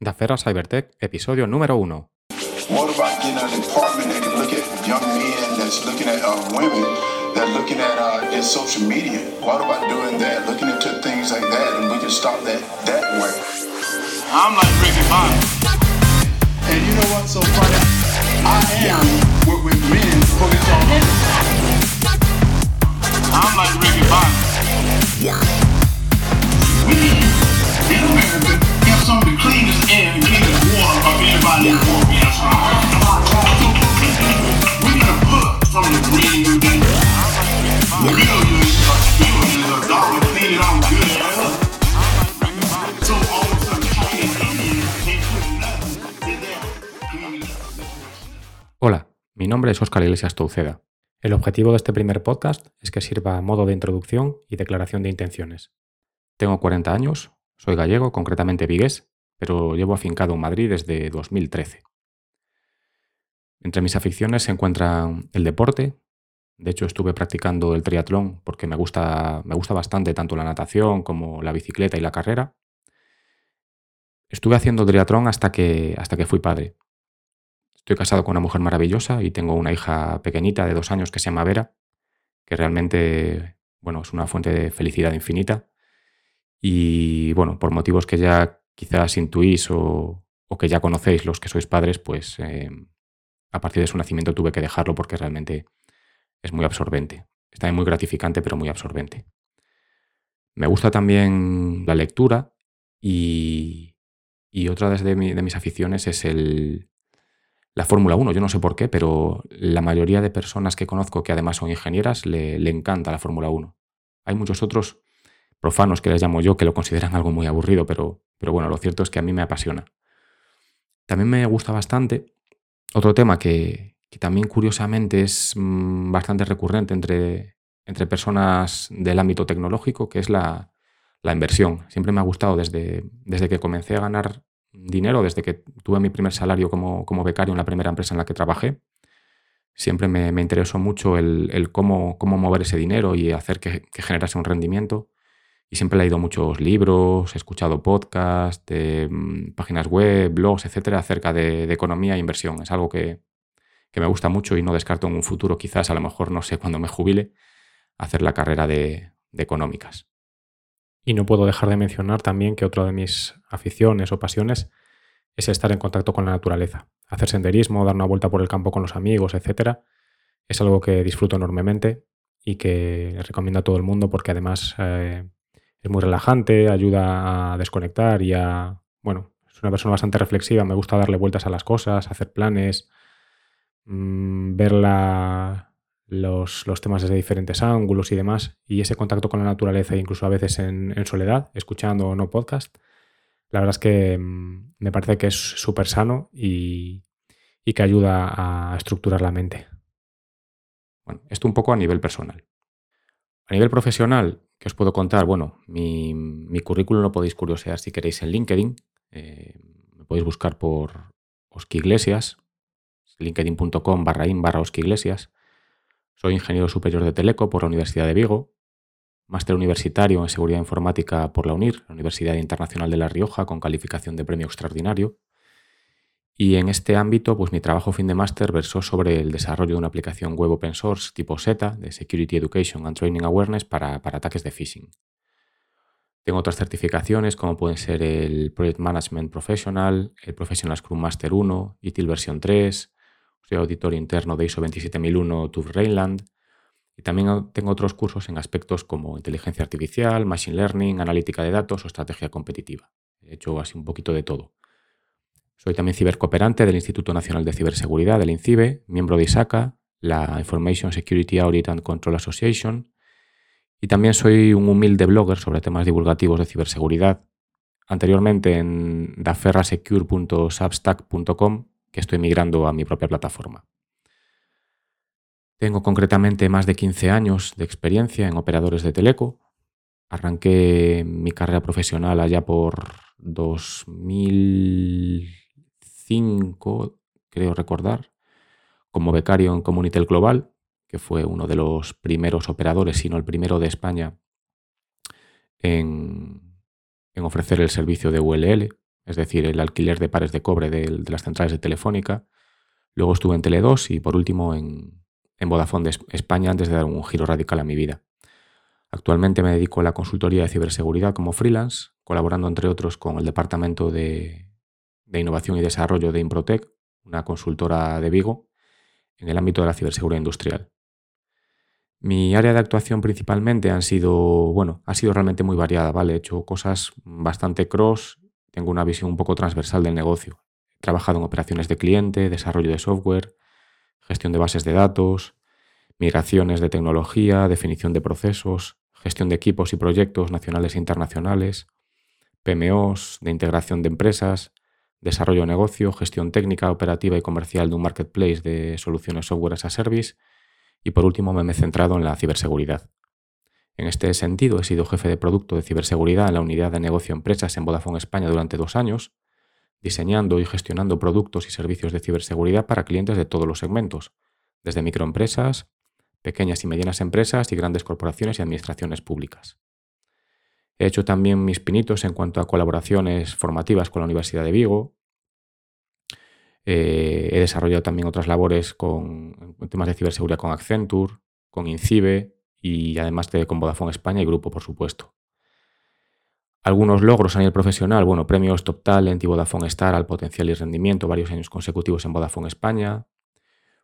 Dafera Cybertech, episodio número 1. What about getting an apartment and look at young men that's looking at uh, women that looking at uh, in social media? What about doing that? Looking into things like that, and we can stop that that way. I'm like Ricky Bobby. And you know what's so funny? I am with, with men focused on I'm like Ricky Bobby. Nombre es Óscar Iglesias Touceda. El objetivo de este primer podcast es que sirva a modo de introducción y declaración de intenciones. Tengo 40 años, soy gallego, concretamente vigués, pero llevo afincado en Madrid desde 2013. Entre mis aficiones se encuentran el deporte. De hecho, estuve practicando el triatlón porque me gusta, me gusta bastante tanto la natación como la bicicleta y la carrera. Estuve haciendo triatlón hasta que, hasta que fui padre. Estoy casado con una mujer maravillosa y tengo una hija pequeñita de dos años que se llama Vera, que realmente bueno, es una fuente de felicidad infinita. Y bueno, por motivos que ya quizás intuís o, que ya conocéis los que sois padres, pues eh, a partir de su nacimiento tuve que dejarlo porque realmente es muy absorbente. Está muy gratificante, pero muy absorbente. Me gusta también la lectura y, y otra de, de mis aficiones es el, la Fórmula 1. Yo no sé por qué, pero la mayoría de personas que conozco que además son ingenieras le, le encanta la Fórmula 1. Hay muchos otros profanos que les llamo yo que lo consideran algo muy aburrido, pero, pero bueno, lo cierto es que a mí me apasiona. También me gusta bastante otro tema que, que también curiosamente es mm, bastante recurrente entre, entre personas del ámbito tecnológico, que es la, la inversión. Siempre me ha gustado desde, desde que comencé a ganar dinero, desde que tuve mi primer salario como, como becario en la primera empresa en la que trabajé. Siempre me, me interesó mucho el, el cómo, cómo mover ese dinero y hacer que, que generase un rendimiento. Y siempre he leído muchos libros, he escuchado podcasts, mm, páginas web, blogs, etcétera, acerca de, de economía e inversión. Es algo que, que me gusta mucho y no descarto en un futuro, quizás a lo mejor, no sé, cuando me jubile, hacer la carrera de, de económicas. Y no puedo dejar de mencionar también que otra de mis aficiones o pasiones es estar en contacto con la naturaleza. Hacer senderismo, dar una vuelta por el campo con los amigos, etcétera, es algo que disfruto enormemente y que recomiendo a todo el mundo porque además eh, es muy relajante, ayuda a desconectar y a... Bueno, es una persona bastante reflexiva, me gusta darle vueltas a las cosas, hacer planes, mm, ver la- los, temas desde diferentes ángulos y demás, y ese contacto con la naturaleza, incluso a veces en, soledad, escuchando o no podcast, la verdad es que mm, me parece que es súper sano y, y que ayuda a estructurar la mente. Bueno, esto un poco a nivel personal. A nivel profesional, ¿qué os puedo contar? Bueno, mi, mi currículum lo podéis curiosear si queréis en LinkedIn. Eh, me podéis buscar por Oski Iglesias, linkedin.com barra in barra Oski Iglesias. Soy ingeniero superior de Teleco por la Universidad de Vigo, máster universitario en seguridad informática por la UNIR, la Universidad Internacional de La Rioja, con calificación de premio extraordinario. Y en este ámbito, pues mi trabajo fin de máster versó sobre el desarrollo de una aplicación web open source tipo SETA, de Security Education and Training Awareness, para, para ataques de phishing. Tengo otras certificaciones como pueden ser el Project Management Professional, el Professional Scrum Master 1, ITIL versión 3, soy auditor interno de ISO 27001 TÜV Rheinland y también tengo otros cursos en aspectos como inteligencia artificial, machine learning, analítica de datos o estrategia competitiva. He hecho así un poquito de todo. Soy también cibercooperante del Instituto Nacional de Ciberseguridad, del INCIBE, miembro de ISACA, la Information Security Audit and Control Association, y también soy un humilde blogger sobre temas divulgativos de ciberseguridad. Anteriormente en daferrasecure.substack.com, que estoy migrando a mi propia plataforma. Tengo concretamente más de 15 años de experiencia en operadores de teleco. Arranqué mi carrera profesional allá por 2005, creo recordar, como becario en Comunitel Global, que fue uno de los primeros operadores, si no el primero de España, en, en ofrecer el servicio de ULL, es decir, el alquiler de pares de cobre de, las centrales de Telefónica. Luego estuve en Tele2 y por último en, en Vodafone de España antes de dar un giro radical a mi vida. Actualmente me dedico a la consultoría de ciberseguridad como freelance, colaborando entre otros con el Departamento de, de Innovación y Desarrollo de Improtec, una consultora de Vigo, en el ámbito de la ciberseguridad industrial. Mi área de actuación principalmente han sido, bueno, ha sido realmente muy variada, ¿vale? He hecho cosas bastante cross, tengo una visión un poco transversal del negocio. He trabajado en operaciones de cliente, desarrollo de software, gestión de bases de datos, migraciones de tecnología, definición de procesos, gestión de equipos y proyectos nacionales e internacionales, PMOs, de integración de empresas, desarrollo de negocio, gestión técnica, operativa y comercial de un marketplace de soluciones software as a service y por último me he centrado en la ciberseguridad. En este sentido, he sido jefe de producto de ciberseguridad en la unidad de negocio empresas en Vodafone España durante dos años, diseñando y gestionando productos y servicios de ciberseguridad para clientes de todos los segmentos, desde microempresas, pequeñas y medianas empresas y grandes corporaciones y administraciones públicas. He hecho también mis pinitos en cuanto a colaboraciones formativas con la Universidad de Vigo. Eh, he desarrollado también otras labores con temas de ciberseguridad con Accenture, con Incibe y además de con Vodafone España y Grupo, por supuesto. Algunos logros a nivel profesional, bueno, premios Top Talent y Vodafone Star al potencial y rendimiento varios años consecutivos en Vodafone España.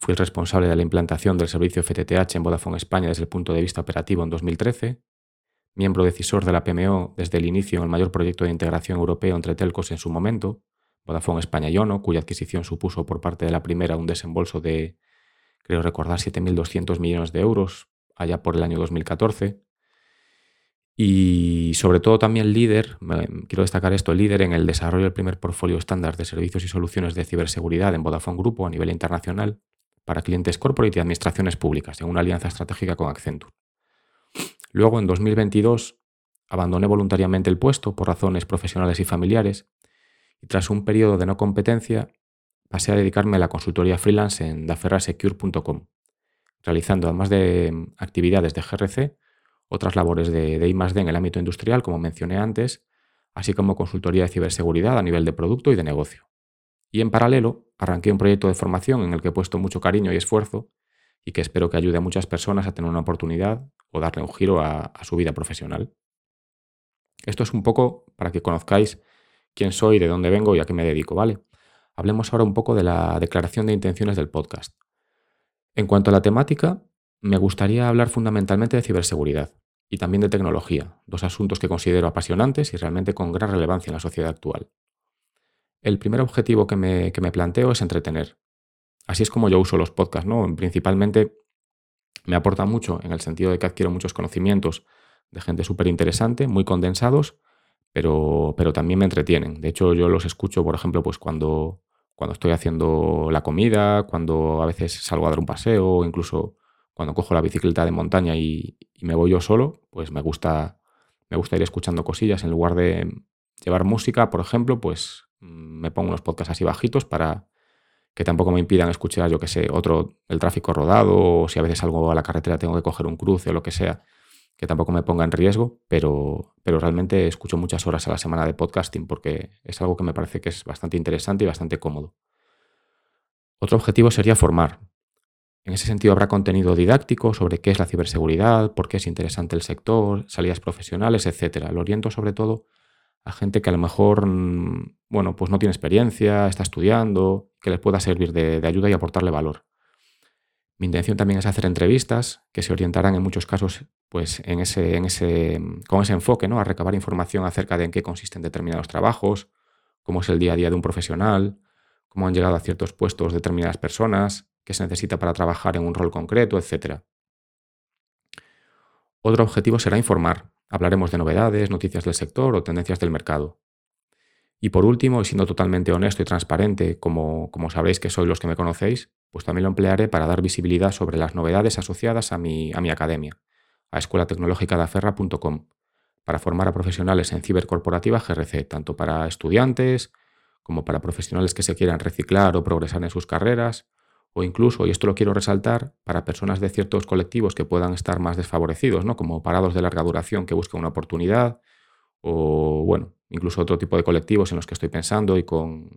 Fui el responsable de la implantación del servicio FTTH en Vodafone España desde el punto de vista operativo en 2013. Miembro decisor de la PMO desde el inicio en el mayor proyecto de integración europeo entre telcos en su momento, Vodafone España y ONO, cuya adquisición supuso por parte de la primera un desembolso de, creo recordar, 7.200 millones de euros allá por el año 2014 y sobre todo también líder, quiero destacar esto, líder en el desarrollo del primer portfolio estándar de servicios y soluciones de ciberseguridad en Vodafone Grupo a nivel internacional para clientes corporate y administraciones públicas, en una alianza estratégica con Accenture. Luego, en 2022, abandoné voluntariamente el puesto por razones profesionales y familiares y tras un periodo de no competencia pasé a dedicarme a la consultoría freelance en daferrasecure.com, realizando además de actividades de GRC, otras labores de, de I+D en el ámbito industrial, como mencioné antes, así como consultoría de ciberseguridad a nivel de producto y de negocio. Y en paralelo, arranqué un proyecto de formación en el que he puesto mucho cariño y esfuerzo y que espero que ayude a muchas personas a tener una oportunidad o darle un giro a su vida profesional. Esto es un poco para que conozcáis quién soy, de dónde vengo y a qué me dedico, ¿vale? Hablemos ahora un poco de la declaración de intenciones del podcast. En cuanto a la temática, me gustaría hablar fundamentalmente de ciberseguridad y también de tecnología, dos asuntos que considero apasionantes y realmente con gran relevancia en la sociedad actual. El primer objetivo que me, que me planteo es entretener. Así es como yo uso los podcasts, ¿no? Principalmente me aporta mucho en el sentido de que adquiero muchos conocimientos de gente súper interesante, muy condensados, pero, pero también me entretienen. De hecho, yo los escucho, por ejemplo, pues cuando, cuando estoy haciendo la comida, cuando a veces salgo a dar un paseo, incluso cuando cojo la bicicleta de montaña y, y, me voy yo solo, pues me gusta, me gusta ir escuchando cosillas. En lugar de llevar música, por ejemplo, pues mm, me pongo unos podcasts así bajitos para que tampoco me impidan escuchar, yo que sé, otro, el tráfico rodado, o si a veces salgo a la carretera tengo que coger un cruce o lo que sea, que tampoco me ponga en riesgo, pero, pero realmente escucho muchas horas a la semana de podcasting porque es algo que me parece que es bastante interesante y bastante cómodo. Otro objetivo sería formar, en ese sentido habrá contenido didáctico sobre qué es la ciberseguridad, por qué es interesante el sector, salidas profesionales, etc. Lo oriento sobre todo a gente que a lo mejor, mm, bueno, pues no tiene experiencia, está estudiando, que les pueda servir de, de ayuda y aportarle valor. Mi intención también es hacer entrevistas que se orientarán en muchos casos pues, en ese, en ese, con ese enfoque, ¿no? a recabar información acerca de en qué consisten determinados trabajos, cómo es el día a día de un profesional, cómo han llegado a ciertos puestos determinadas personas, que se necesita para trabajar en un rol concreto, etc. Otro objetivo será informar. Hablaremos de novedades, noticias del sector o tendencias del mercado. Y por último, y siendo totalmente honesto y transparente, como, como sabréis que sois los que me conocéis, pues también lo emplearé para dar visibilidad sobre las novedades asociadas a mi, a mi academia, a escuela tecnológica de aferra.com, para formar a profesionales en cibercorporativa GRC, tanto para estudiantes como para profesionales que se quieran reciclar o progresar en sus carreras, o incluso, y esto lo quiero resaltar, para personas de ciertos colectivos que puedan estar más desfavorecidos, ¿no? como parados de larga duración que buscan una oportunidad, o bueno, incluso otro tipo de colectivos en los que estoy pensando y con,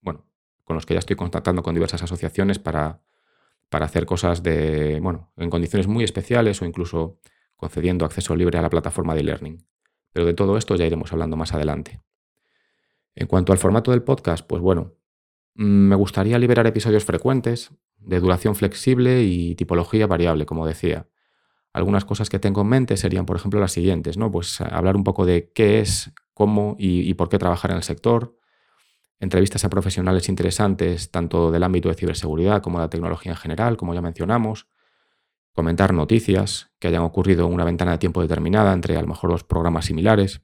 bueno, con los que ya estoy contactando con diversas asociaciones para, para hacer cosas de, bueno, en condiciones muy especiales o incluso concediendo acceso libre a la plataforma de e-learning. Pero de todo esto ya iremos hablando más adelante. En cuanto al formato del podcast, pues bueno, mm, me gustaría liberar episodios frecuentes, de duración flexible y tipología variable, como decía. Algunas cosas que tengo en mente serían, por ejemplo, las siguientes, ¿no? Pues hablar un poco de qué es, cómo y, por qué trabajar en el sector, entrevistas a profesionales interesantes, tanto del ámbito de ciberseguridad como de la tecnología en general, como ya mencionamos, comentar noticias que hayan ocurrido en una ventana de tiempo determinada entre a lo mejor dos programas similares,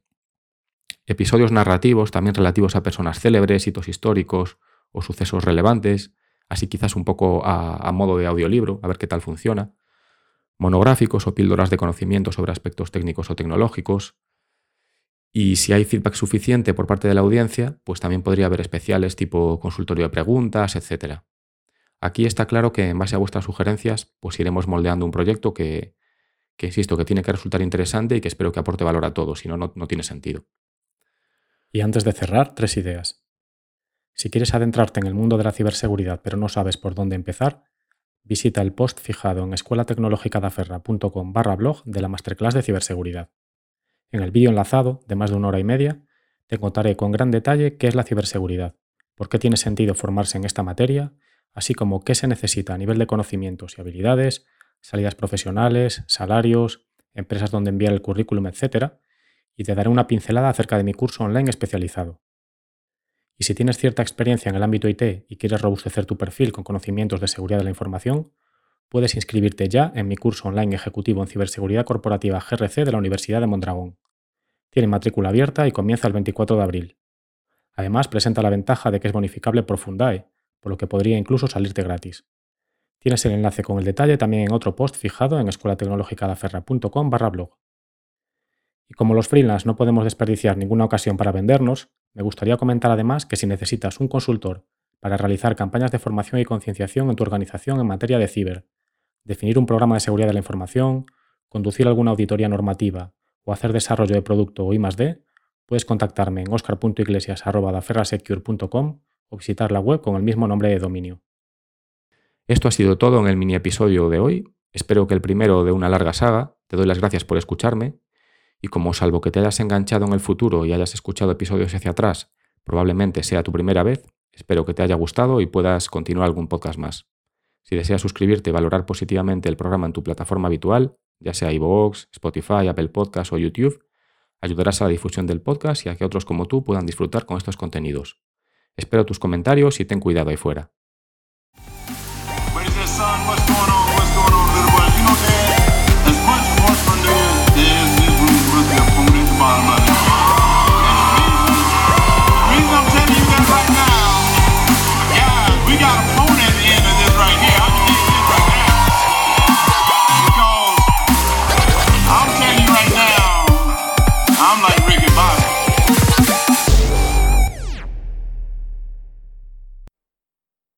episodios narrativos también relativos a personas célebres, hitos históricos o sucesos relevantes, así quizás un poco a, a modo de audiolibro, a ver qué tal funciona. Monográficos o píldoras de conocimiento sobre aspectos técnicos o tecnológicos. Y si hay feedback suficiente por parte de la audiencia, pues también podría haber especiales tipo consultorio de preguntas, etc. Aquí está claro que en base a vuestras sugerencias, pues iremos moldeando un proyecto que, que insisto, que tiene que resultar interesante y que espero que aporte valor a todos, si no, no tiene sentido. Y antes de cerrar, tres ideas. Si quieres adentrarte en el mundo de la ciberseguridad pero no sabes por dónde empezar, visita el post fijado en escuelatecnologicadaferra.com barra blog de la masterclass de ciberseguridad. En el vídeo enlazado, de más de una hora y media, te contaré con gran detalle qué es la ciberseguridad, por qué tiene sentido formarse en esta materia, así como qué se necesita a nivel de conocimientos y habilidades, salidas profesionales, salarios, empresas donde enviar el currículum, etc. Y te daré una pincelada acerca de mi curso online especializado, y si tienes cierta experiencia en el ámbito IT y quieres robustecer tu perfil con conocimientos de seguridad de la información, puedes inscribirte ya en mi curso online ejecutivo en ciberseguridad corporativa GRC de la Universidad de Mondragón. Tiene matrícula abierta y comienza el 24 de abril. Además, presenta la ventaja de que es bonificable por Fundae, por lo que podría incluso salirte gratis. Tienes el enlace con el detalle también en otro post fijado en escuelatecnologicadaferra.com barra blog. Y como los freelance no podemos desperdiciar ninguna ocasión para vendernos, me gustaría comentar además que si necesitas un consultor para realizar campañas de formación y concienciación en tu organización en materia de ciber, definir un programa de seguridad de la información, conducir alguna auditoría normativa o hacer desarrollo de producto o I+D, puedes contactarme en oscar.iglesias.daferrasecure.com o visitar la web con el mismo nombre de dominio. Esto ha sido todo en el mini episodio de hoy. Espero que el primero de una larga saga. Te doy las gracias por escucharme y como salvo que te hayas enganchado en el futuro y hayas escuchado episodios hacia atrás, probablemente sea tu primera vez, espero que te haya gustado y puedas continuar algún podcast más. Si deseas suscribirte y valorar positivamente el programa en tu plataforma habitual, ya sea iVoox, Spotify, Apple Podcasts o YouTube, ayudarás a la difusión del podcast y a que otros como tú puedan disfrutar con estos contenidos. Espero tus comentarios y ten cuidado ahí fuera.